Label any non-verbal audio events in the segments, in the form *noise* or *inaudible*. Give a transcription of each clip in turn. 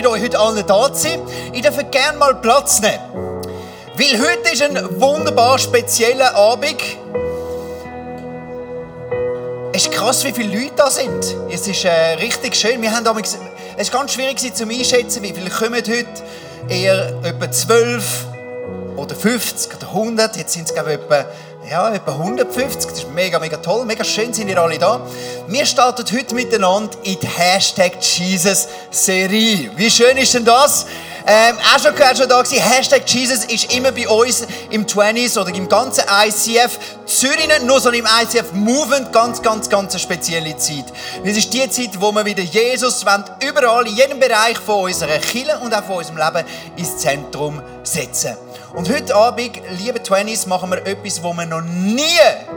mit euch heute allen da zu sein. Ich darf gerne mal Platz nehmen. Weil heute ist ein wunderbar spezieller Abend. Es ist krass, wie viele Leute da sind. Es ist äh, richtig schön. Wir haben damals, es ist ganz schwierig zu einschätzen, wie viele kommen heute. Eher etwa 12 oder 50 oder 100. Jetzt sind es, glaube ich, etwa ja, etwa 150. Das ist mega, mega toll. Mega schön sind ihr alle da. Wir starten heute miteinander in die Hashtag Jesus-Serie. Wie schön ist denn das? Ähm, auch schon gehört, schon da gewesen. Hashtag Jesus ist immer bei uns im 20s oder im ganzen ICF Zürich, nur sondern im ICF Movement ganz, ganz, ganz eine spezielle Zeit. Es ist die Zeit, wo wir wieder Jesus wollen, überall, in jedem Bereich von unserer Kirche und auch von unserem Leben ins Zentrum setzen. Und heute Abend, liebe Twenties, machen wir etwas, was wir noch nie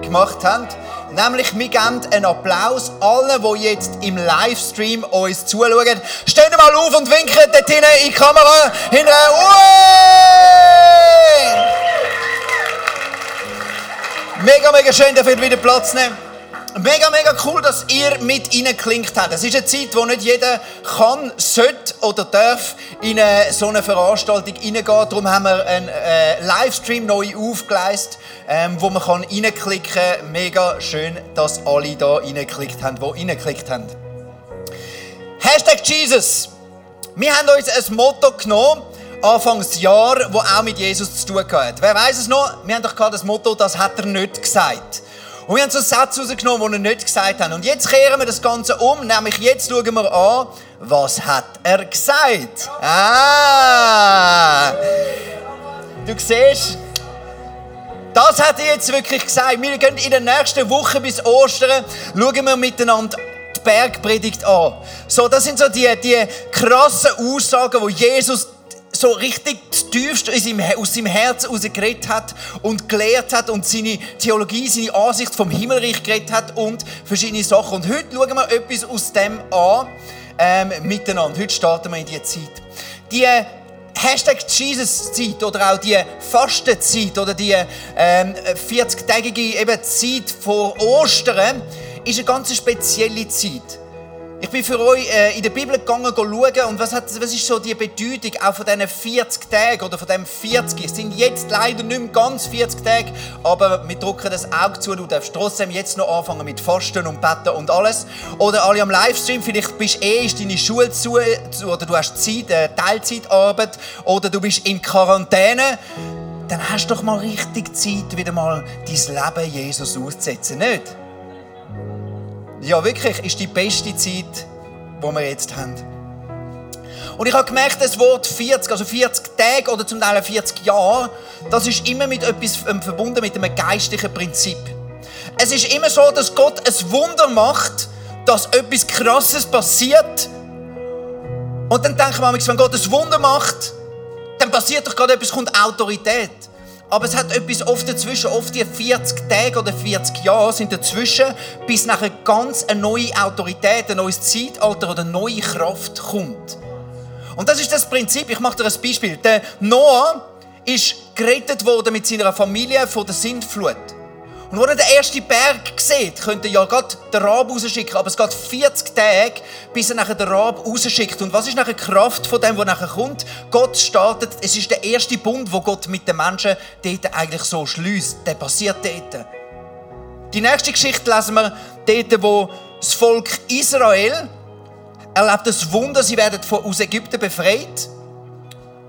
gemacht haben. Nämlich, wir geben einen Applaus allen, die jetzt im Livestream uns zuschauen. Stehen mal auf und winken dort hinten in die Kamera. Hinterher. Mega, mega schön, ihr wieder Platz nehmen. Mega, mega cool, dass ihr mit klingt habt. Es ist eine Zeit, wo nicht jeder kann, sollte oder darf in eine, so eine Veranstaltung reingehen. Darum haben wir einen äh, Livestream neu aufgeleistet, ähm, wo man kann reinklicken kann. Mega schön, dass alle da reingeklickt haben, die reingeklickt haben. Hashtag Jesus. Wir haben uns ein Motto genommen, Anfangsjahr, wo auch mit Jesus zu tun hat. Wer weiß es noch? Wir haben doch gerade das Motto, das hat er nicht gesagt. Und wir haben so Satz rausgenommen, den er nicht gesagt hat. Und jetzt kehren wir das Ganze um, nämlich jetzt schauen wir an, was hat er gesagt? Ah! Du siehst, das hat er jetzt wirklich gesagt. Wir gehen in der nächsten Woche bis Ostern, schauen wir miteinander die Bergpredigt an. So, das sind so die, die krassen Aussagen, wo Jesus so richtig tiefst aus seinem Herzen heraus geredet hat und gelehrt hat und seine Theologie, seine Ansicht vom Himmelreich geredet hat und verschiedene Sachen. Und heute schauen wir etwas aus dem an ähm, miteinander. Heute starten wir in diese Zeit. Die Hashtag Jesus-Zeit oder auch die Fastenzeit oder die ähm, 40-tägige Zeit vor Ostern ist eine ganz spezielle Zeit. Ich bin für euch äh, in der Bibel gegangen schauen und was, hat, was ist so die Bedeutung auch von diesen 40 Tagen oder von dem 40? Es sind jetzt leider nicht mehr ganz 40 Tage, aber wir drücken das Auge zu. Du darfst trotzdem jetzt noch anfangen mit Fasten und Betten und alles. Oder alle am Livestream, vielleicht bist eh ist deine Schule zu oder du hast Zeit, äh, Teilzeitarbeit oder du bist in Quarantäne. Dann hast du doch mal richtig Zeit, wieder mal dein Leben Jesus auszusetzen, nicht? Ja, wirklich, ist die beste Zeit, die wir jetzt haben. Und ich habe gemerkt, das Wort 40, also 40 Tage oder zum Teil 40 Jahre, das ist immer mit etwas ähm, verbunden mit einem geistlichen Prinzip. Es ist immer so, dass Gott ein Wunder macht, dass etwas Krasses passiert. Und dann denken wir, wenn Gott ein Wunder macht, dann passiert doch gerade etwas, kommt Autorität. Aber es hat etwas oft dazwischen, oft die 40 Tage oder 40 Jahre sind dazwischen, bis nachher ganz eine neue Autorität, ein neues Zeitalter oder eine neue Kraft kommt. Und das ist das Prinzip. Ich mache dir ein Beispiel. Der Noah ist gerettet worden mit seiner Familie vor der Sintflut. Und wo er den ersten Berg sieht, könnte er ja gerade den Rab rausschicken. Aber es geht 40 Tage, bis er nachher den Rab rausschickt. Und was ist nachher die Kraft von dem, was nachher kommt? Gott startet, es ist der erste Bund, wo Gott mit den Menschen dort eigentlich so schließt. Der passiert dort. Die nächste Geschichte lesen wir dort, wo das Volk Israel erlebt das Wunder, sie werden aus Ägypten befreit.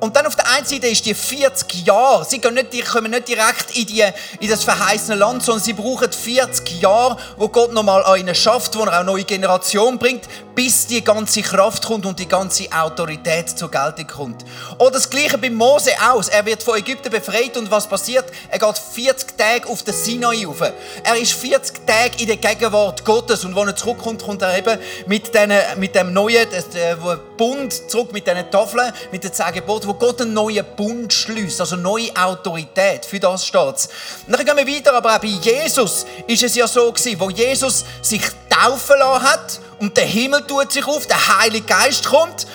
Und dann auf der einen Seite ist die 40 Jahre. Sie nicht, die kommen nicht direkt in, die, in das verheißene Land, sondern sie brauchen 40 Jahre, wo Gott nochmal an ihnen schafft, wo er auch neue Generation bringt, bis die ganze Kraft kommt und die ganze Autorität zur Geltung kommt. Oder das Gleiche bei Mose aus. Er wird von Ägypten befreit und was passiert? Er geht 40 Tage auf den Sinai rauf. Er ist 40 Tage in der Gegenwart Gottes und wenn er zurückkommt, kommt er eben mit, den, mit dem neuen äh, Bund zurück, mit diesen Tafeln, mit den zehn Geboten, wo Gott einen neuen Bund schließt, also neue Autorität. Für das steht es. Dann gehen wir weiter, aber auch bei Jesus ist es ja so gewesen, wo Jesus sich taufen lassen hat und der Himmel tut sich auf, der Heilige Geist kommt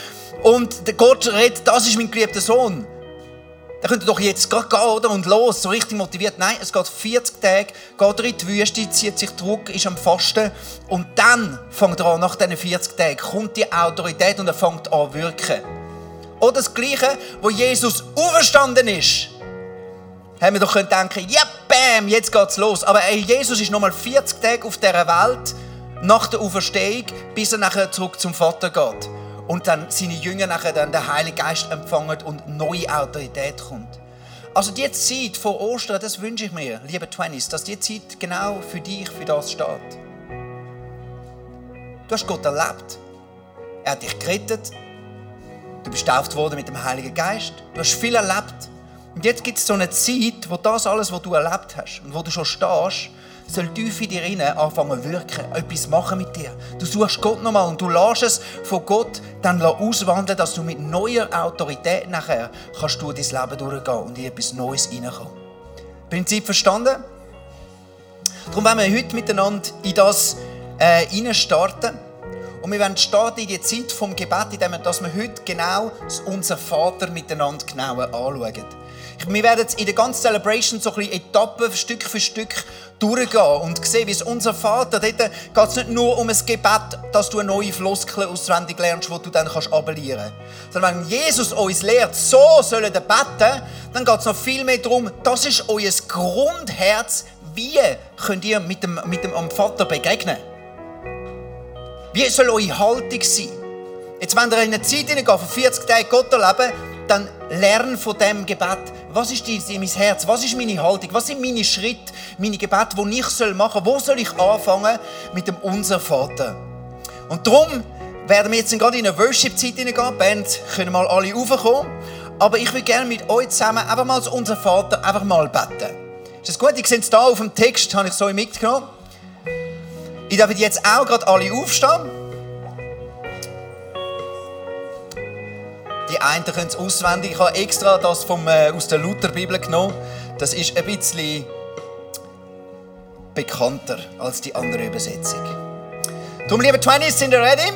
und Gott redet, das ist mein geliebter Sohn. Dann könnt ihr doch jetzt gerade gehen oder? und los, so richtig motiviert. Nein, es geht 40 Tage, geht er in die Wüste, zieht sich Druck, ist am Fasten und dann fängt er an, nach diesen 40 Tagen kommt die Autorität und er fängt an wirken. Oder das Gleiche, wo Jesus auferstanden ist, haben wir doch können denken, ja, bam, jetzt geht's los. Aber ey, Jesus ist nochmal 40 Tage auf dieser Welt nach der Auferstehung, bis er nachher zurück zum Vater geht und dann seine Jünger nachher dann den Heiligen Geist empfangen und neue Autorität kommt. Also die Zeit vor Ostern, das wünsche ich mir, liebe Twenties, dass die Zeit genau für dich, für das steht. Du hast Gott erlebt. Er hat dich gerettet. Du bist getauft worden mit dem Heiligen Geist. Du hast viel erlebt. Und jetzt gibt es so eine Zeit, wo das alles, was du erlebt hast und wo du schon stehst, soll tief in dir rein anfangen zu wirken, etwas machen mit dir. Du suchst Gott nochmal und du lässt es von Gott dann auswandeln, dass du mit neuer Autorität nachher kannst du dein Leben durchgehen und in etwas Neues reinkommen. Prinzip verstanden? Darum wollen wir heute miteinander in das äh, starten. Und wir werden starten in die Zeit vom Gebet, indem wir, dass wir heute genau unser Vater miteinander genauer anschauen. Wir werden in der ganzen Celebration so ein bisschen Etappen, Stück für Stück durchgehen und sehen, wie es unser Vater, dort geht es nicht nur um ein Gebet, dass du eine neue Floskel auswendig lernst, die du dann kannst abellieren kannst. Sondern wenn Jesus uns lehrt, so sollen wir beten, dann geht es noch viel mehr darum, das ist euer Grundherz, wie könnt ihr mit dem, mit dem Vater begegnen. Wie soll eure Haltung sein? Jetzt, wenn ihr in eine Zeit hineingeht, von 40 Tagen Gott erleben, dann lern von dem Gebet. Was ist mein Herz? Was ist meine Haltung? Was sind meine Schritte, meine Gebete, die ich machen soll? Wo soll ich anfangen mit dem Unser Vater? Und darum werden wir jetzt gerade in eine Worship-Zeit hineingehen. Band können mal alle raufkommen. Aber ich würde gerne mit euch zusammen einfach mal zu Unser Vater einfach mal beten. Ist das gut? Ich sehe es hier auf dem Text, habe ich so mitgenommen. Ich darf jetzt auch gerade alle aufstehen. Die einen können es auswendig. Ich habe extra das vom, äh, aus der Lutherbibel genommen. Das ist ein bisschen bekannter als die andere Übersetzung. Darum, liebe Twenties, sind ihr ready?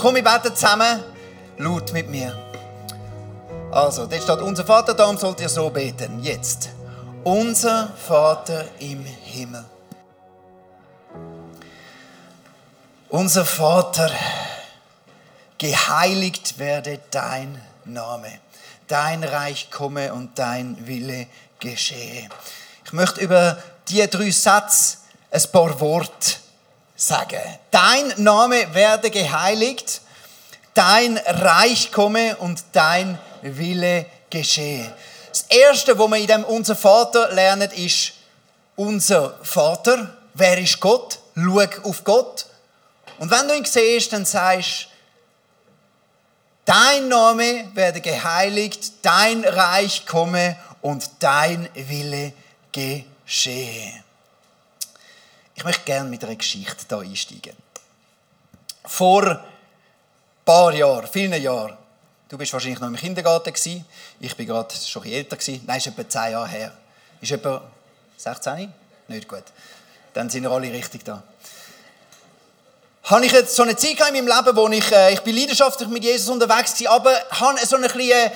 Komm, wir beten zusammen laut mit mir. Also, dort steht unser Vater, darum sollt ihr so beten. Jetzt. Unser Vater im Himmel. Unser Vater geheiligt werde dein Name, dein Reich komme und dein Wille geschehe. Ich möchte über die drei Sätze ein paar Worte sagen. Dein Name werde geheiligt, dein Reich komme und dein Wille geschehe. Das Erste, wo wir in dem Unser Vater lernen, ist unser Vater. Wer ist Gott? Schau auf Gott. Und wenn du ihn siehst, dann sagst du, Dein Name werde geheiligt, dein Reich komme und dein Wille geschehe. Ich möchte gerne mit einer Geschichte hier einsteigen. Vor ein paar Jahren, vielen Jahren, du bist wahrscheinlich noch im Kindergarten gewesen, ich bin gerade schon ein älter gewesen, nein, ist etwa zehn Jahre her. Ist etwa 16? Nicht gut. Dann sind wir alle richtig da habe ich jetzt so eine Zeit in meinem Leben, wo ich, äh, ich bin leidenschaftlich mit Jesus unterwegs war, aber habe so eine kleine, äh,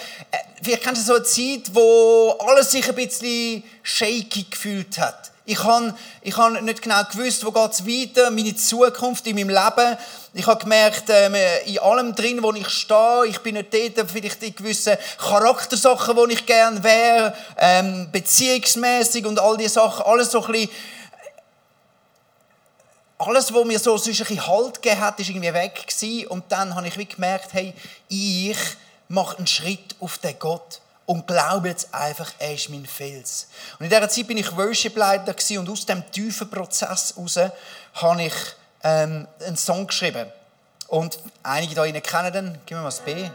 vielleicht kennst du so eine Zeit, wo alles sich ein bisschen shaky gefühlt hat. Ich habe, ich habe nicht genau gewusst, wo geht es weiter, meine Zukunft in meinem Leben. Ich habe gemerkt, ähm, in allem drin, wo ich stehe, ich bin nicht dort, vielleicht in gewissen Charaktersachen, wo ich gerne wäre, ähm, beziehungsmäßig und all diese Sachen, alles so ein bisschen alles, was mir so ein Halt gegeben hat, ist irgendwie weg gewesen. Und dann habe ich gemerkt, hey, ich mache einen Schritt auf den Gott und glaube jetzt einfach, er ist mein Fels. Und in dieser Zeit bin ich Worship-Leiter und aus dem tiefen Prozess heraus habe ich ähm, einen Song geschrieben. Und einige da Ihnen kennen den, gib mir mal das B.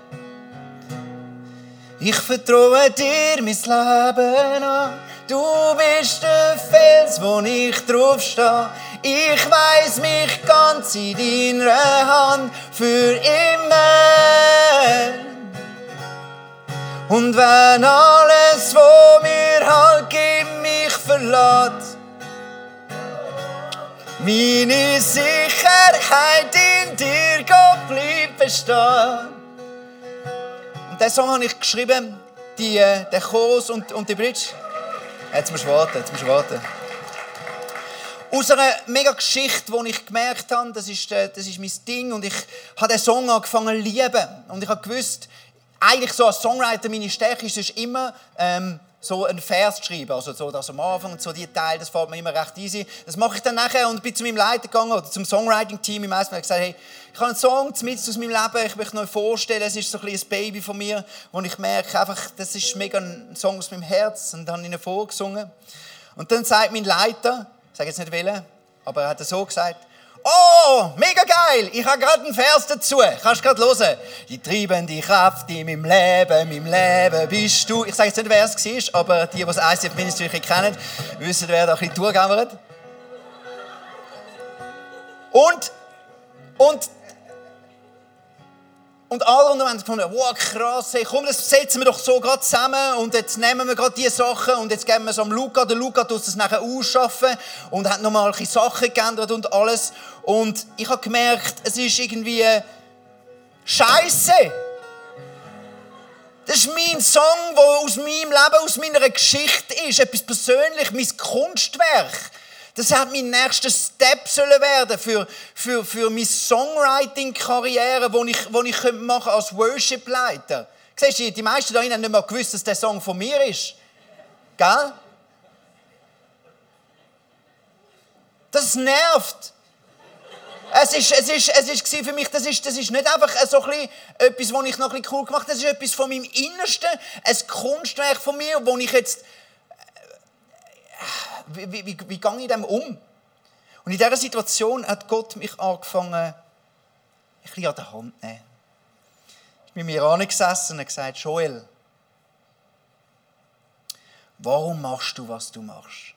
Ich vertraue dir mein Leben an. Du bist der Fels, wo ich drauf stehe. Ich weiß mich ganz in deiner Hand für immer. Und wenn alles, wo mir halt gibt, mich verlässt, meine Sicherheit in dir, Gott, bleibt bestehen. Und diesen Song habe ich geschrieben, die, den Chorus und, und die Bridge? Jetzt musst du warten, jetzt musst du warten. Aus einer mega Geschichte, die ich gemerkt habe, das ist, äh, das ist mein Ding und ich habe den Song angefangen zu lieben. Und ich habe gewusst, eigentlich so als Songwriter meine Stärke ist es immer, ähm, so einen Vers zu schreiben. Also so das am Anfang und so die Teile, das fällt mir immer recht easy. Das mache ich dann nachher und bin zu meinem Leiter gegangen oder zum Songwriting-Team im Eisberg und gesagt, hey, ich habe einen Song mit aus meinem Leben, ich möchte euch vorstellen, es ist so ein, ein Baby von mir, wo ich merke, einfach, das ist mega ein Song aus meinem Herz und dann habe ich ihn vorgesungen. Und dann sagt mein Leiter, ich sage jetzt nicht wählen, aber er hat so gesagt, Oh, mega geil! Ich habe gerade einen Vers dazu. Kannst du gerade hören? Die treibende Kraft in meinem Leben, meinem Leben bist du. Ich sage jetzt nicht, wer es war, aber die, die das ICF Ministry kennen, wissen, wer da ein bisschen durchgegammert. Und, und und alle und haben gefunden, wow, krass, hey, komm, das setzen wir doch so gerade zusammen und jetzt nehmen wir gerade diese Sachen und jetzt geben wir es am Luca. Der Luca tut es nachher ausschaffen und hat nochmal ein Sachen geändert und alles. Und ich habe gemerkt, es ist irgendwie Scheiße. Das ist mein Song, der aus meinem Leben, aus meiner Geschichte ist. Etwas persönlich, mein Kunstwerk. Das hat mein nächster Step sollen werden für, für, für meine Songwriting-Karriere, die ich, wo ich machen als Worship-Leiter. Siehst du, die meisten da haben nicht mal gewusst, dass der Song von mir ist. Gell? Das nervt. Es ist, es ist, es ist für mich, das ist, das ist nicht einfach so ein etwas, was ich noch ein cool gemacht habe, das ist etwas von meinem Innersten, ein Kunstwerk von mir, wo ich jetzt wie, wie, wie, gehe ich dem um? Und in dieser Situation hat Gott mich angefangen, ein bisschen an der Hand zu nehmen. Ich bin mir angesessen und gesagt, Joel, warum machst du, was du machst?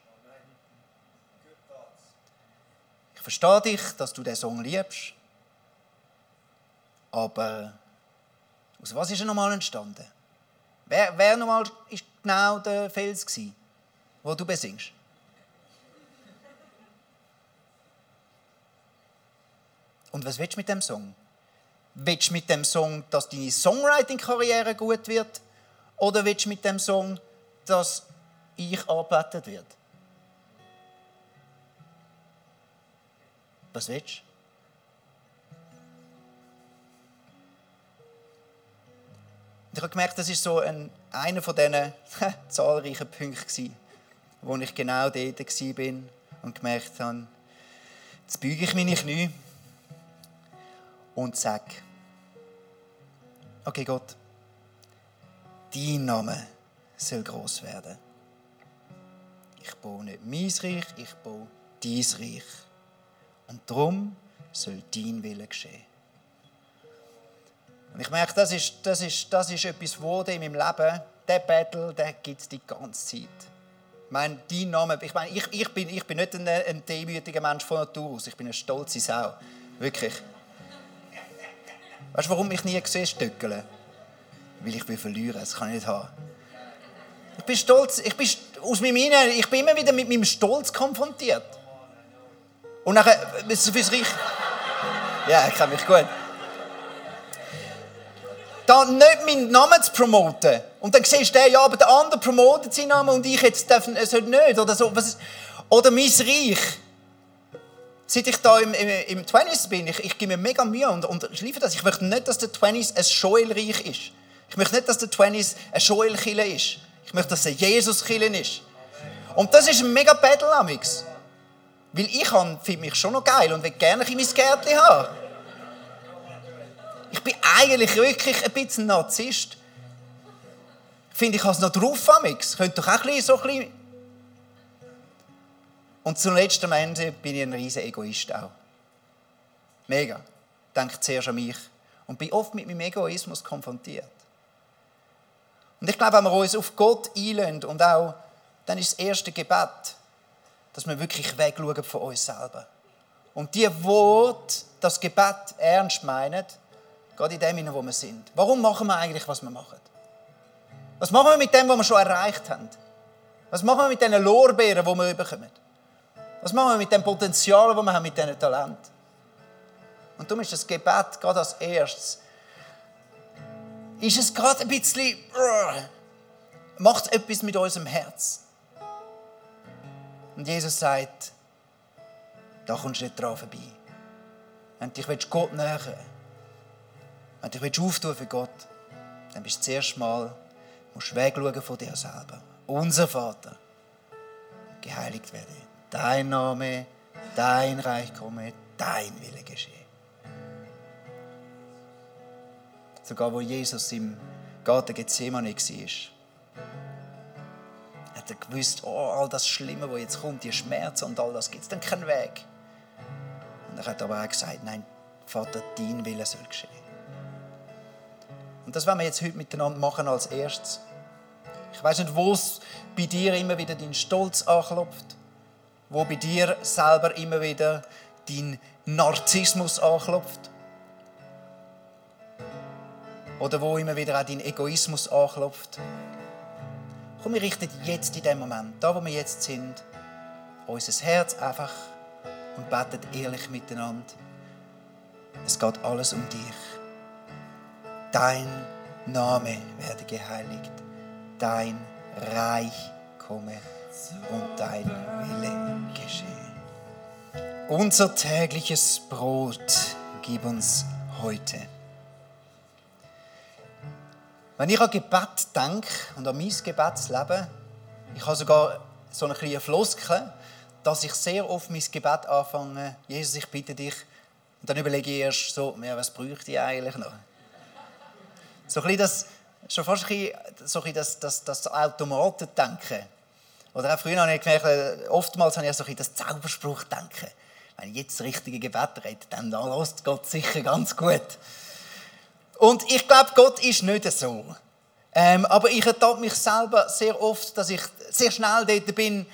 Ich verstehe dich, dass du den Song liebst, aber aus was ist er nochmal entstanden? Wer, wer nochmal ist genau der Fels gewesen, wo du besingst? Und was willst du mit dem Song? Willst du mit dem Song, dass deine Songwriting-Karriere gut wird? Oder willst du mit dem Song, dass ich arbeitet wird? Was willst du? ich habe gemerkt, das ist so ein, einer von diesen *laughs* zahlreichen Punkten, wo ich genau dort war und gemerkt habe, jetzt büge ich meine Knie und sag, okay Gott, dein Name soll groß werden. Ich baue nicht mein Reich, ich baue dein Reich. Und darum soll dein Wille geschehen. Und ich merke, das ist, das ist, das ist etwas geworden in meinem Leben. Der Battle, der gibt es die ganze Zeit. Ich meine, dein Name, ich meine, ich, ich, bin, ich bin nicht ein, ein demütiger Mensch von Natur aus. Ich bin eine stolze Sau. Wirklich. Weißt du, warum ich nie sehe stöckeln? Weil ich will verlieren, das kann ich nicht haben. Ich bin stolz, ich bin aus meinem Inneren, ich bin immer wieder mit meinem Stolz konfrontiert. Und nachher, fürs Reich. Ja, ich kenne mich gut. Dann nicht meinen Namen zu promoten. Und dann siehst du, ja, aber der andere promotet seinen Namen und ich jetzt darf, es nicht. Oder, so. oder mein Reich. Seit ich da im, im, im 20s bin, ich, ich gebe mir mega Mühe und, und ich liefere das. Ich möchte nicht, dass der 20s ein Joel-Reich ist. Ich möchte nicht, dass der 20s ein Joel-Kille ist. Ich möchte, dass er Jesus-Kille ist. Und das ist ein mega Battle amix. Weil ich finde mich schon noch geil und will gerne ein mein Gärtchen haben. Ich bin eigentlich wirklich ein bisschen Narzisst. Ich finde, ich habe es noch drauf amix. Könnte doch auch ein bisschen, so ein bisschen und zuletzt am Ende bin ich ein riesen Egoist auch. Mega. Denke zuerst an mich. Und bin oft mit meinem Egoismus konfrontiert. Und ich glaube, wenn wir uns auf Gott einlösen und auch, dann ist das erste Gebet, dass wir wirklich wegschauen von uns selber. Und die Worte, das Gebet ernst meinen, gerade in dem, wo wir sind. Warum machen wir eigentlich, was wir machen? Was machen wir mit dem, was wir schon erreicht haben? Was machen wir mit den Lorbeeren, die wir bekommen? Was machen wir mit dem Potenzial, das wir haben, mit diesem Talent? Und darum ist das Gebet gerade als erstes, ist es gerade ein bisschen, macht etwas mit unserem Herz. Und Jesus sagt, da kommst du nicht dran vorbei. Wenn du dich Gott nähern wenn du dich auftun für Gott, dann bist du zuerst mal, wegschauen von dir selber. Unser Vater, geheiligt werde. Dein Name, dein Reich komme, dein Wille geschehe. Sogar wo Jesus im Garten Gethsemane war, hat er gewusst, oh, all das Schlimme, was jetzt kommt, die Schmerzen und all das, gibt es dann keinen Weg. Und er hat aber auch gesagt, nein, Vater, dein Wille soll geschehen. Und das werden wir jetzt heute miteinander machen als erstes. Ich weiß nicht, wo es bei dir immer wieder dein Stolz anklopft, wo bei dir selber immer wieder dein Narzissmus anklopft. Oder wo immer wieder auch dein Egoismus anklopft. Komm, wir richten jetzt in dem Moment, da wo wir jetzt sind, unser Herz einfach und beten ehrlich miteinander. Es geht alles um dich. Dein Name werde geheiligt. Dein Reich komme und dein Wille geschehe. Unser tägliches Brot gib uns heute. Wenn ich an Gebet denke und an mein Gebetsleben, ich habe sogar so eine kleine Floskel, dass ich sehr oft mein Gebet anfange, Jesus, ich bitte dich, und dann überlege ich erst so, ja, was bräuchte ich eigentlich noch? So ein bisschen das, schon fast ein bisschen, so ein bisschen das, das, das Automatendenken. Oder auch früher habe ich gemerkt, oftmals habe ich so ein das Zauberspruch-Denken. Wenn ich jetzt das richtige Gebet rede, dann lässt Gott sicher ganz gut. Und ich glaube, Gott ist nicht so. Ähm, aber ich ertappe mich selber sehr oft, dass ich sehr schnell dort bin,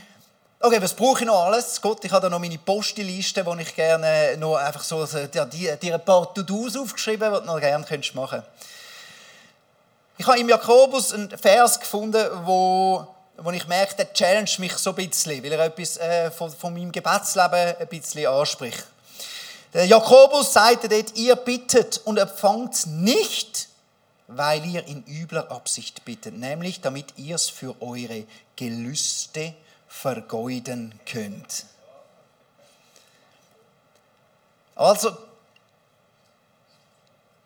okay, was brauche ich noch alles? Gott, ich habe da noch meine Posteliste, wo ich gerne noch einfach so, ja, die, die ein paar To-Dos aufgeschrieben, die du noch gerne machen könntest. Ich habe im Jakobus einen Vers gefunden, wo, wo ich merke, der challenge mich so ein bisschen, weil er etwas äh, von, von meinem Gebetsleben ein bisschen anspricht. Der Jakobus sagte dort, ihr bittet und empfangt nicht, weil ihr in übler Absicht bittet, nämlich damit ihr es für eure Gelüste vergeuden könnt. Also,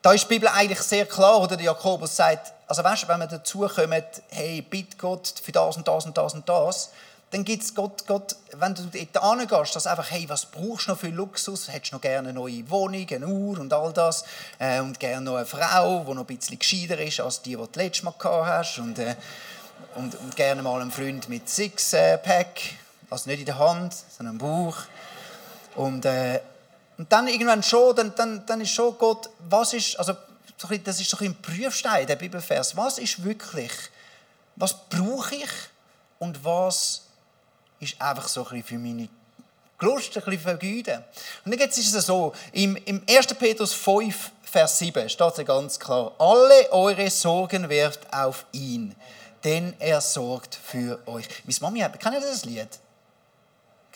da ist die Bibel eigentlich sehr klar, oder der Jakobus sagt, also weißt du, wenn wir dazu kommen, hey, bitte Gott für das und das und das und das, dann gibt es Gott, Gott, wenn du dort hingehst, dass einfach, hey, was brauchst du noch für Luxus? Hättest du noch gerne eine neue Wohnung, eine Uhr und all das? Äh, und gerne noch eine Frau, die noch ein bisschen gescheiter ist als die, die du letztes Mal gehabt hast. Und, äh, und, und, gerne mal einen Freund mit Sixpack, also nicht in der Hand, sondern im Bauch. Und, äh, und dann irgendwann schon, dann, dann, dann ist schon Gott, was ist, also das ist so ein Prüfstein, der Bibelvers, was ist wirklich, was brauche ich und was ist einfach so ein für meine Lust, ein bisschen vergeuden. Und dann ist es so, im, im 1. Petrus 5, Vers 7 steht es ganz klar, alle eure Sorgen werft auf ihn, denn er sorgt für euch. Meine Mami hat, kennt ihr das Lied?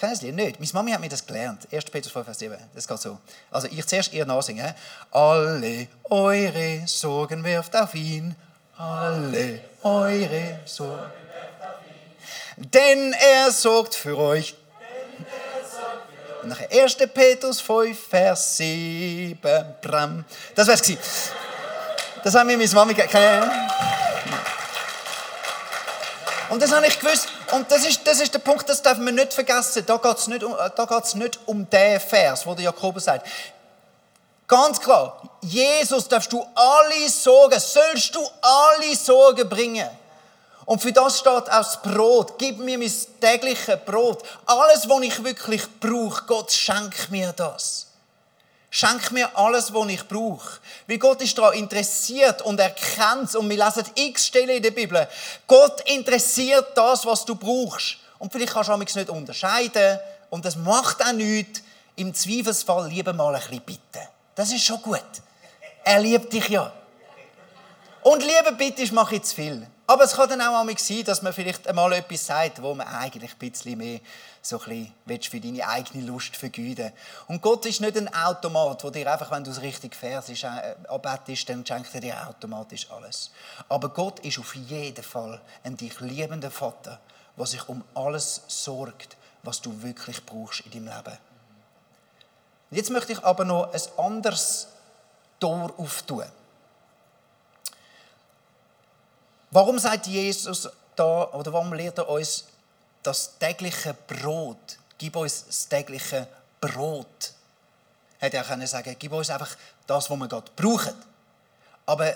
Das Lied? Nicht. Meine Mami hat mir das gelernt. 1. Petrus 5, Vers 7. Das geht so. Also ich zuerst ihr nachsingen. Alle eure Sorgen werft auf ihn. Alle eure Sorgen denn er sorgt für euch. Und nachher 1. Petrus 5, Vers 7. Bram. Das wär's gewesen. Das haben wir meine Mami keine Und das habe ich gewusst. Und das ist, das ist der Punkt, das dürfen wir nicht vergessen. Da geht es nicht, um, nicht um den Vers, wo der Jakobus sagt. Ganz klar, Jesus darfst du alle Sorgen, sollst du alle Sorgen bringen. Und für das steht auch das Brot. Gib mir mein tägliches Brot. Alles, was ich wirklich brauche, Gott, schenk mir das. Schenk mir alles, was ich brauche. Weil Gott ist daran interessiert und er kennt es. Und wir lesen x Stellen in der Bibel. Gott interessiert das, was du brauchst. Und vielleicht kannst du nicht unterscheiden. Und das macht auch nichts. Im Zweifelsfall lieber mal ein bisschen bitten. Das ist schon gut. Er liebt dich ja. Und Liebe bitte, ich mache jetzt viel. Aber es kann dann auch einmal sein, dass man vielleicht einmal etwas sagt, wo man eigentlich ein bisschen mehr so ein bisschen für deine eigene Lust vergeuden Und Gott ist nicht ein Automat, wo dir einfach, wenn du es richtig fährst, äh, abbetest, dann schenkt er dir automatisch alles. Aber Gott ist auf jeden Fall ein dich liebender Vater, der sich um alles sorgt, was du wirklich brauchst in deinem Leben. Jetzt möchte ich aber noch ein anderes Tor auftun. Warum sagt Jesus da, oder warum lehrt er uns das tägliche Brot? Gib uns das tägliche Brot. Hätte er können sagen, gib uns einfach das, was wir gerade brauchen. Aber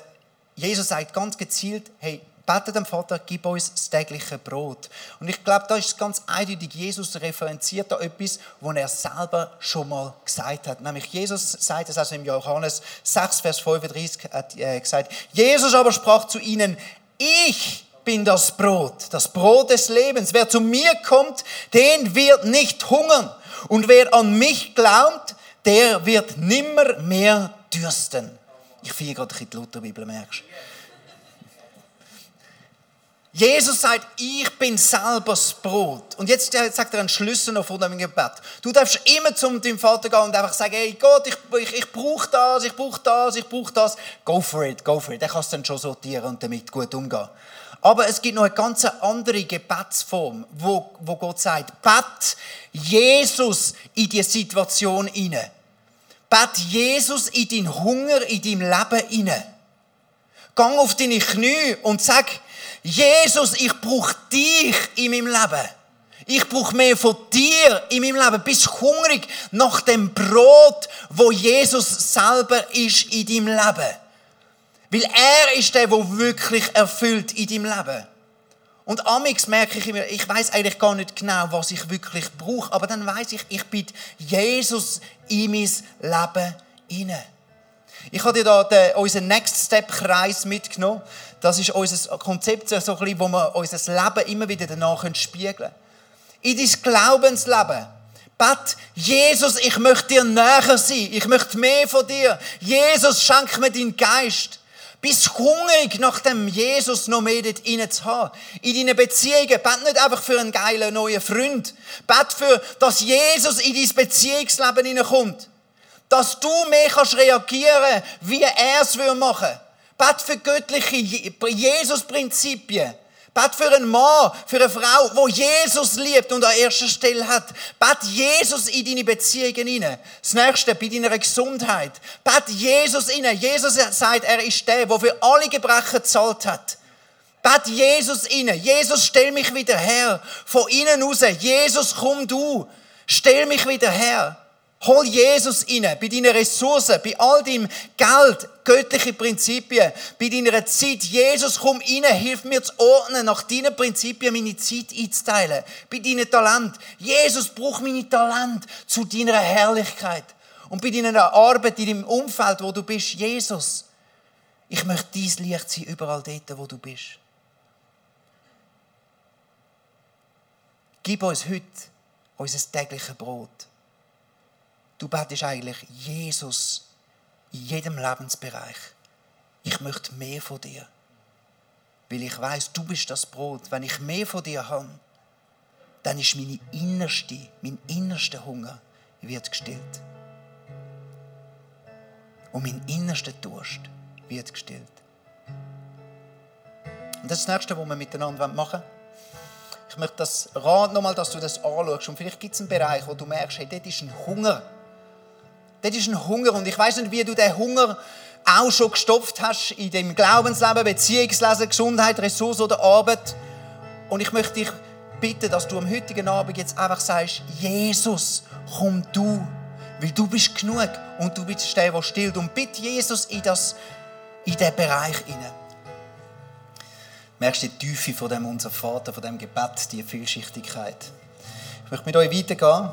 Jesus sagt ganz gezielt, hey, bete dem Vater, gib uns das tägliche Brot. Und ich glaube, da ist ganz eindeutig, Jesus referenziert da etwas, was er selber schon mal gesagt hat. Nämlich Jesus sagt es also im Johannes 6, Vers 35, hat äh, gesagt, Jesus aber sprach zu ihnen, ich bin das Brot, das Brot des Lebens. Wer zu mir kommt, den wird nicht hungern. Und wer an mich glaubt, der wird nimmer mehr dürsten. Ich fiel gerade ein die Lutherbibel, merkst du? Jesus sagt, ich bin selber das Brot. Und jetzt sagt er einen Schlüssel noch von dem Gebet. Du darfst immer zum deinem Vater gehen und einfach sagen, hey Gott, ich, ich, ich brauche das, ich brauche das, ich brauche das. Go for it, go for it. Der kannst dann schon sortieren und damit gut umgehen. Aber es gibt noch eine ganz andere Gebetsform, wo, wo Gott sagt, bet Jesus in die Situation inne. Bet Jesus in deinen Hunger, in deinem Leben inne. Gang auf deine Knie und sag, Jesus, ich brauche dich in meinem Leben. Ich brauche mehr von dir in meinem Leben. Bist hungrig nach dem Brot, wo Jesus selber ist in deinem Leben. Weil er ist der, der wirklich erfüllt in deinem Leben. Und amix merke ich immer, ich weiß eigentlich gar nicht genau, was ich wirklich brauche, aber dann weiß ich, ich bin Jesus in mein Leben inne. Ich habe dir da den, unseren Next Step Kreis mitgenommen. Das ist unser Konzept, so ein bisschen, wo wir unser Leben immer wieder danach spiegeln können. In dein Glaubensleben. Bet, Jesus, ich möchte dir näher sein. Ich möchte mehr von dir. Jesus, schenk mir deinen Geist. Bist hungrig nach dem Jesus noch mehr dort rein zu haben. In deinen Beziehungen. Bet nicht einfach für einen geilen neuen Freund. Bet für, dass Jesus in dein Beziehungsleben hineinkommt. Dass du mehr kannst reagieren, wie er es machen will. Bet für göttliche Jesus-Prinzipien. Bet für einen Mann, für eine Frau, wo Jesus liebt und an erster Stelle hat. Bet Jesus in deine Beziehungen hinein. Das nächste, bei deiner Gesundheit. Bet Jesus hinein. Jesus sagt, er ist der, der für alle Gebrechen gezahlt hat. Bet Jesus inne. Jesus, stell mich wieder her. Von innen raus. Jesus, komm du. Stell mich wieder her. Hol Jesus inne, bei deinen Ressourcen, bei all deinem Geld, göttliche Prinzipien, bei deiner Zeit. Jesus, komm inne, hilf mir zu ordnen, nach deinen Prinzipien meine Zeit einzuteilen. Bei deinen Talent. Jesus, brauch meine Talent zu deiner Herrlichkeit. Und bei deiner Arbeit, in deinem Umfeld, wo du bist, Jesus, ich möchte dein Licht sein, überall dort, wo du bist. Gib uns heute unser tägliches Brot. Du betest eigentlich Jesus in jedem Lebensbereich. Ich möchte mehr von dir. Weil ich weiß, du bist das Brot. Wenn ich mehr von dir habe, dann ist meine innerste, mein innerster Hunger wird gestillt. Und mein innerster Durst wird gestillt. Und das ist das Nächste, was wir miteinander machen wollen. Ich möchte das Rat nochmal, dass du das anschaust. Und vielleicht gibt es einen Bereich, wo du merkst, hey, dort ist ein Hunger das ist ein Hunger. Und ich weiß nicht, wie du den Hunger auch schon gestopft hast in dem Glaubensleben, Beziehungsleben, Gesundheit, Ressource oder Arbeit. Und ich möchte dich bitten, dass du am heutigen Abend jetzt einfach sagst, Jesus, komm du, weil du bist genug und du bist der, der stillt. Und bitte Jesus in, das, in diesen Bereich hinein. Merkst du die Tiefe von dem unser Vater, von dem Gebet, die Vielschichtigkeit. Ich möchte mit euch weitergehen.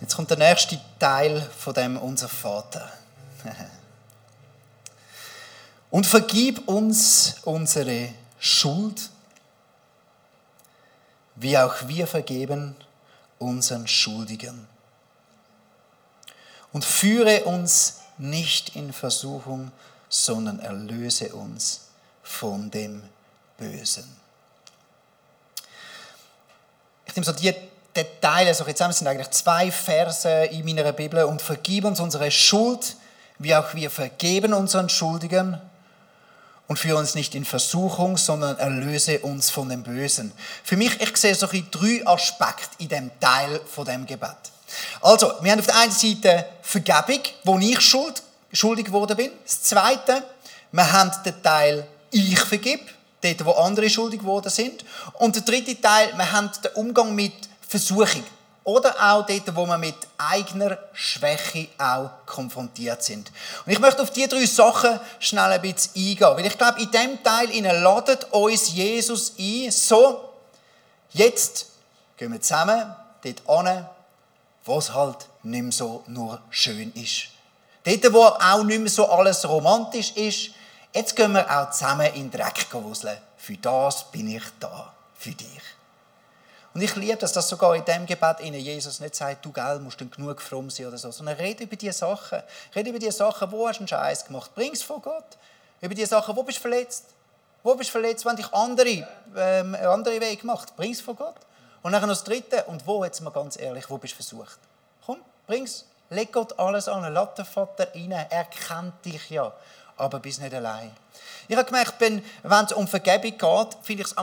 Jetzt kommt der nächste Teil von dem unser Vater. *laughs* Und vergib uns unsere Schuld, wie auch wir vergeben unseren Schuldigen. Und führe uns nicht in Versuchung, sondern erlöse uns von dem Bösen. Ich nehme so die Details so zusammen, es sind eigentlich zwei Verse in meiner Bibel. Und vergib uns unsere Schuld, wie auch wir vergeben unseren Schuldigen. Und führe uns nicht in Versuchung, sondern erlöse uns von dem Bösen. Für mich, ich sehe so drei Aspekte in dem Teil von dem Gebet. Also, wir haben auf der einen Seite Vergebung, wo ich schuld, schuldig geworden bin. Das Zweite, wir haben den Teil Ich vergib, dort, wo andere schuldig geworden sind. Und der dritte Teil, wir haben den Umgang mit Versuchung. Oder auch dort, wo wir mit eigener Schwäche auch konfrontiert sind. Und ich möchte auf diese drei Sachen schnell ein bisschen eingehen. Weil ich glaube, in diesem Teil ladet uns Jesus ein, so, jetzt gehen wir zusammen dort an, wo es halt nicht mehr so nur schön ist. Dort, wo auch nicht mehr so alles romantisch ist, jetzt gehen wir auch zusammen in den Dreck wuseln. Für das bin ich da, für dich. Und ich liebe dass das sogar in dem Gebet Ihnen Jesus nicht sagt, du gell, musst dann genug fromm sein oder so, sondern rede über diese Sachen. Rede über diese Sachen, wo hast du einen Scheiß gemacht. Bring es vor Gott. Über diese Sachen, wo bist du verletzt. Wo bist du verletzt, wenn dich andere, ähm, andere Wege gemacht. Bring es vor Gott. Und dann noch das Dritte. Und wo, jetzt mal ganz ehrlich, wo bist du versucht? Komm, bring's. Leg Gott alles an. Lass den Vater rein. Er kennt dich ja. Aber bist nicht allein. Ich habe gemerkt, wenn es um Vergebung geht, finde ich es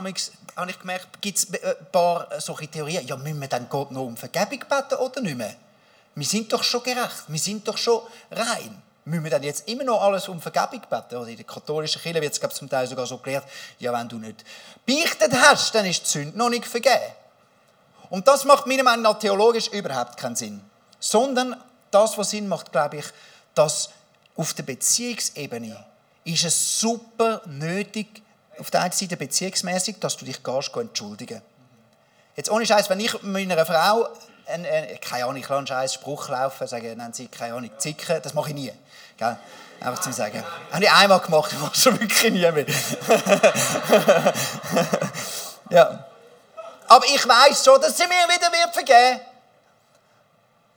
habe ich gemerkt, gibt es ein paar solche Theorien. Ja, müssen wir dann Gott noch um Vergebung beten oder nicht mehr? Wir sind doch schon gerecht, wir sind doch schon rein. Müssen wir dann jetzt immer noch alles um Vergebung beten? Oder in der katholischen Kirche wird es glaube ich, zum Teil sogar so gelehrt, ja, wenn du nicht beichtet hast, dann ist die Sünde noch nicht vergeben. Und das macht meiner Meinung nach theologisch überhaupt keinen Sinn. Sondern das, was Sinn macht, glaube ich, dass auf der Beziehungsebene ist es super nötig, auf der einen Seite beziehungsmäßig, dass du dich gehst, entschuldigen. Jetzt ohne Scheiß, wenn ich meiner Frau, ein, ein, keine Ahnung, ich lasse einen scheiß Spruch laufen, sage, nennen sie, keine Ahnung, zicken, das mache ich nie. Gell? Einfach zum Sagen. Habe ich einmal gemacht, *laughs* ich mache schon wirklich nie mehr. *laughs* ja. Aber ich weiß schon, dass sie mir wieder wird vergeben.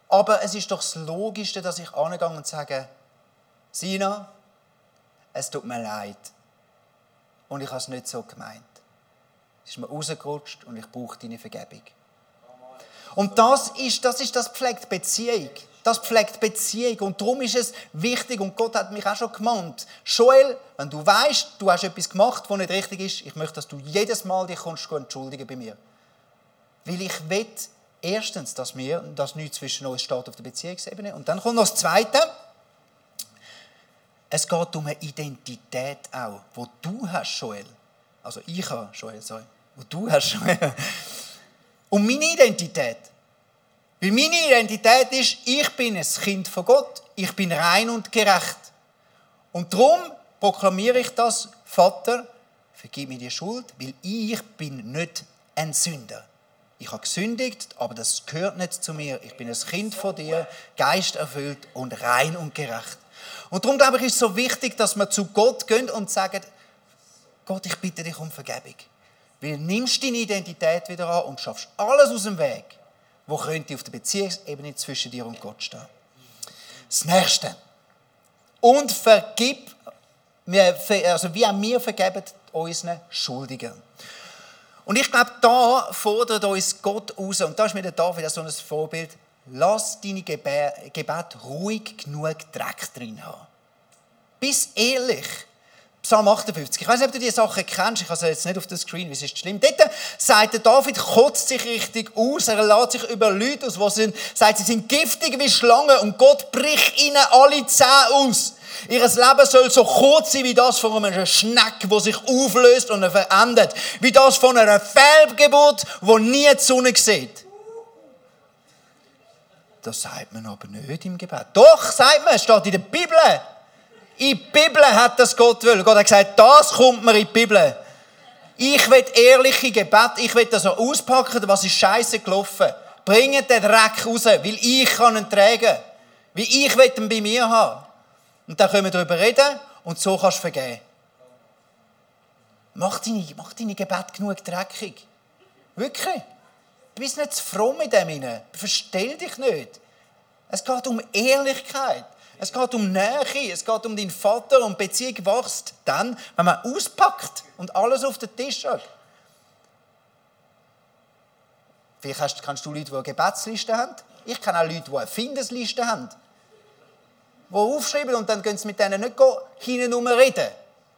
Aber es ist doch das Logischste, dass ich angehe und sage, Sina, es tut mir leid. Und ich habe es nicht so gemeint. Es ist mir rausgerutscht und ich brauche deine Vergebung. Und das ist das, ist das pflegt Beziehung. Das pflegt Beziehung. Und darum ist es wichtig, und Gott hat mich auch schon gemahnt, Joel, wenn du weißt, du hast etwas gemacht, was nicht richtig ist, ich möchte, dass du jedes Mal dich kommst entschuldigen bei mir. Weil ich will erstens, dass wir, dass nichts zwischen uns steht auf der Beziehungsebene. Und dann kommt noch das Zweite. Es geht um eine Identität auch, wo du hast, Joel. Also ich habe, Joel, sorry. Wo du hast, Joel. Um meine Identität. Weil meine Identität ist, ich bin ein Kind von Gott. Ich bin rein und gerecht. Und darum proklamiere ich das, Vater, vergib mir die Schuld, weil ich bin nicht ein Sünder. Ich habe gesündigt, aber das gehört nicht zu mir. Ich bin ein Kind von dir, geisterfüllt und rein und gerecht. Und darum glaube ich, ist es so wichtig, dass wir zu Gott gehen und sagen, Gott, ich bitte dich um Vergebung. Weil nimmst deine Identität wieder an und schaffst alles aus dem Weg, wo könnte auf der Beziehungsebene zwischen dir und Gott stehen. Das Nächste. Und vergib, also wie auch wir vergeben unseren Schuldigen. Und ich glaube, da fordert uns Gott raus, und da ist mir der David so ein Vorbild, lass deine Gebet ruhig genug Dreck drin haben. Bist ehrlich. Psalm 58. Ich weiß nicht, ob du diese Sachen kennst. Ich habe sie jetzt nicht auf dem Screen, es ist schlimm. Dort sagt der David, kotzt sich richtig aus. Er lässt sich über Leute aus, die sind, sagt, sie sind giftig wie Schlangen und Gott bricht ihnen alle Zähne aus. Ihr Leben soll so kurz sein wie das von einem Schneck, wo sich auflöst und verändert. Wie das von einer Fehlgeburt, wo nie die Sonne sieht. Das sagt man aber nicht im Gebet. Doch, sagt man, steht in der Bibel. In der Bibel hat das Gott will. Gott hat gesagt, das kommt mir in die Bibel. Ich will ehrliche Gebet, ich will das auch auspacken, was ist scheiße gelaufen. Bringt den Dreck raus, weil ich kann ihn tragen. Weil ich will ihn bei mir haben. Und dann können wir darüber reden und so kannst du vergeben. Mach deine, mach deine Gebet genug dreckig. Wirklich. Bist nicht zu fromm in dem hinein. Verstell dich nicht. Es geht um Ehrlichkeit. Es geht um Nähe, es geht um deinen Vater und Beziehung wächst dann, wenn man auspackt und alles auf den Tisch hat. Vielleicht kannst du Leute, die eine Gebetsliste haben. Ich kenne auch Leute, die eine Findesliste haben. Die aufschreiben und dann gehen sie mit denen nicht hinten reden,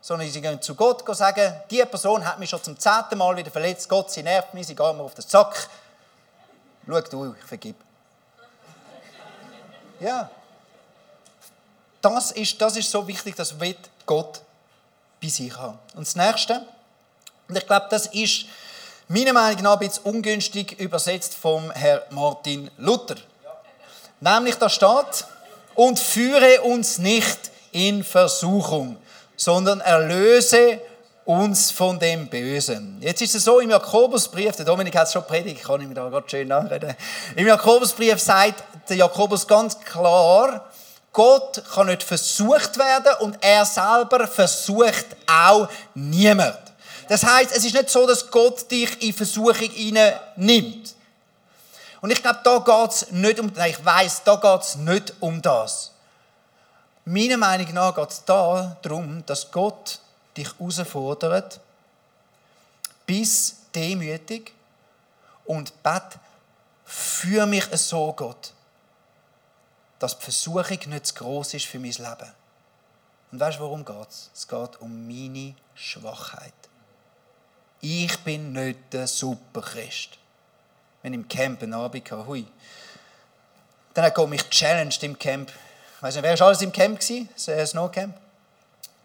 sondern sie gehen zu Gott und sagen, diese Person hat mich schon zum zehnten Mal wieder verletzt, Gott, sie nervt mich, sie geht mir auf den Sack. Schau du, ich vergib. Ja. Das ist, das ist so wichtig, dass wird Gott bei sich haben. Und das Nächste, und ich glaube, das ist meiner Meinung nach ein bisschen ungünstig übersetzt vom Herrn Martin Luther. Nämlich da steht, und führe uns nicht in Versuchung, sondern erlöse uns von dem Bösen. Jetzt ist es so, im Jakobusbrief, der Dominik hat es schon predigt, ich kann ihm da gerade schön nachreden. Im Jakobusbrief sagt der Jakobus ganz klar, Gott kann nicht versucht werden und er selber versucht auch niemand. Das heißt, es ist nicht so, dass Gott dich in Versuchung nimmt. Und ich glaube, da geht es nicht um, nein, ich weiß, da geht es nicht um das. Meiner Meinung nach geht es da darum, dass Gott dich herausfordert, bis demütig und bet für mich so, Gott, dass die Versuchung nicht zu gross ist für mein Leben. Und weißt du, worum geht es? Es geht um meine Schwachheit. Ich bin nicht der Superchrist. Wenn im Camp einen Abend hatte, hui. Dann hat Gott mich challenged im Camp. Ich weiss nicht, wer war alles im Camp? Das Snowcamp?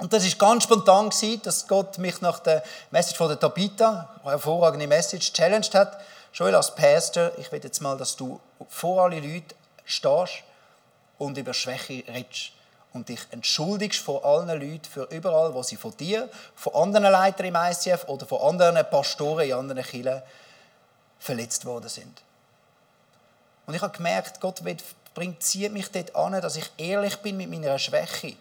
Und das war ganz spontan, dass Gott mich nach der Message von der Tabitha, hervorragende Message, challenged hat. Joel, als Pastor, ich will jetzt mal, dass du vor alle Leute stehst und über Schwäche redest. Und dich entschuldigst vor allen Leuten für überall, wo sie von dir, von anderen Leitern im ICF oder von anderen Pastoren in anderen Kirchen verletzt worden sind. Und ich habe gemerkt, Gott bringt, zieht mich dort an, dass ich ehrlich bin mit meiner Schwäche.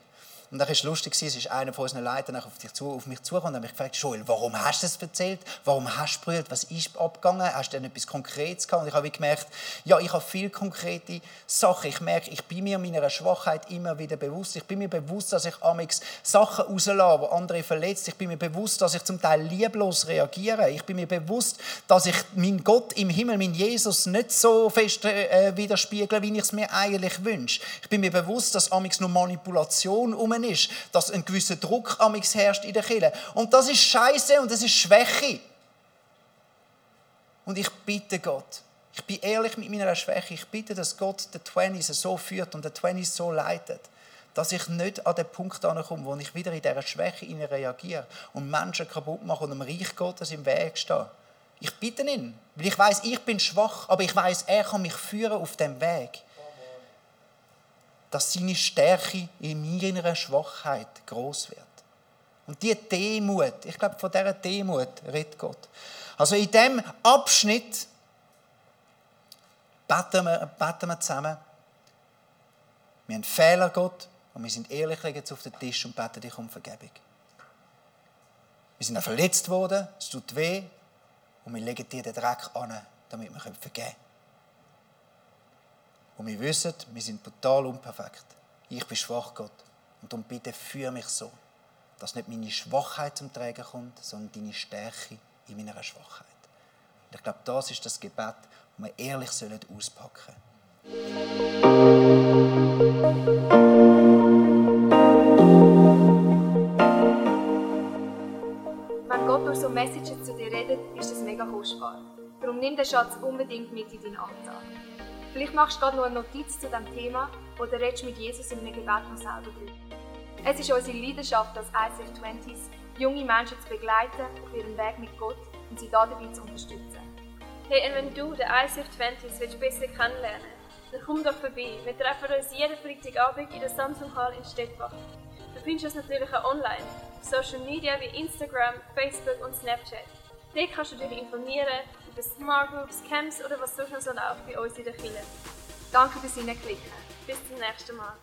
Und dann war es lustig, es ist einer von unseren Leitern auf, dich zu, auf mich zugekommen und hat mich gefragt, Joel, warum hast du das erzählt? Warum hast du brüllt? Was ist abgegangen? Hast du denn etwas Konkretes gehabt? Und ich habe gemerkt, ja, ich habe viele konkrete Sachen. Ich merke, ich bin mir meiner Schwachheit immer wieder bewusst. Ich bin mir bewusst, dass ich amix Sachen rauslasse, die andere verletzt. Ich bin mir bewusst, dass ich zum Teil lieblos reagiere. Ich bin mir bewusst, dass ich meinen Gott im Himmel, meinen Jesus, nicht so fest äh, widerspiegle, wie ich es mir eigentlich wünsche. Ich bin mir bewusst, dass amix nur Manipulation um drin ist, dass ein gewisser Druck amix herrscht in der Kirche. Und das ist Scheiße und das ist Schwäche. Und ich bitte Gott, ich bin ehrlich mit meiner Schwäche, ich bitte, dass Gott den Twenties so führt und den Twenties so leitet, dass ich nicht an den Punkt ankomme, wo ich wieder in dieser Schwäche reagiere und Menschen kaputt mache und dem Reich Gottes im Weg stehe. Ich bitte ihn, weil ich weiß, ich bin schwach, aber ich weiß, er kann mich führen auf dem Weg dass seine Stärke in meiner Schwachheit groß wird. Und die Demut, ich glaube, von dieser Demut redet Gott. Also in dem Abschnitt beten wir, beten wir zusammen. Wir haben Fehler, Gott, und wir sind ehrlich, legen jetzt auf den Tisch und beten dich um Vergebung. Wir sind auch verletzt worden, es tut weh, und wir legen dir den Dreck an, damit wir vergeben können. Und wir wissen, wir sind total unperfekt. Ich bin schwach, Gott. Und darum bitte für mich so, dass nicht meine Schwachheit zum Tragen kommt, sondern deine Stärke in meiner Schwachheit. Und ich glaube, das ist das Gebet, das wir ehrlich auspacken sollen. Wenn Gott durch so Messages zu dir redet, ist das mega kostbar. Darum nimm den Schatz unbedingt mit in deinen Alltag. Vielleicht machst du gerade noch eine Notiz zu diesem Thema oder redest mit Jesus in einem Gebet noch selber drüber. Es ist unsere Leidenschaft als ICF 20s, junge Menschen zu begleiten auf ihrem Weg mit Gott und sie dabei zu unterstützen. Hey, und wenn du den ICF 20s willst besser kennenlernen dann komm doch vorbei. Wir treffen uns jeden Freitagabend in der Samsung Hall in Stettbach. Du findest uns natürlich auch online, auf Social Media wie Instagram, Facebook und Snapchat. Dort kannst du dich informieren über Smart Groups, Camps oder was sonst noch so läuft bei uns in der Kirche. Danke fürs Hineinklicken. Bis zum nächsten Mal.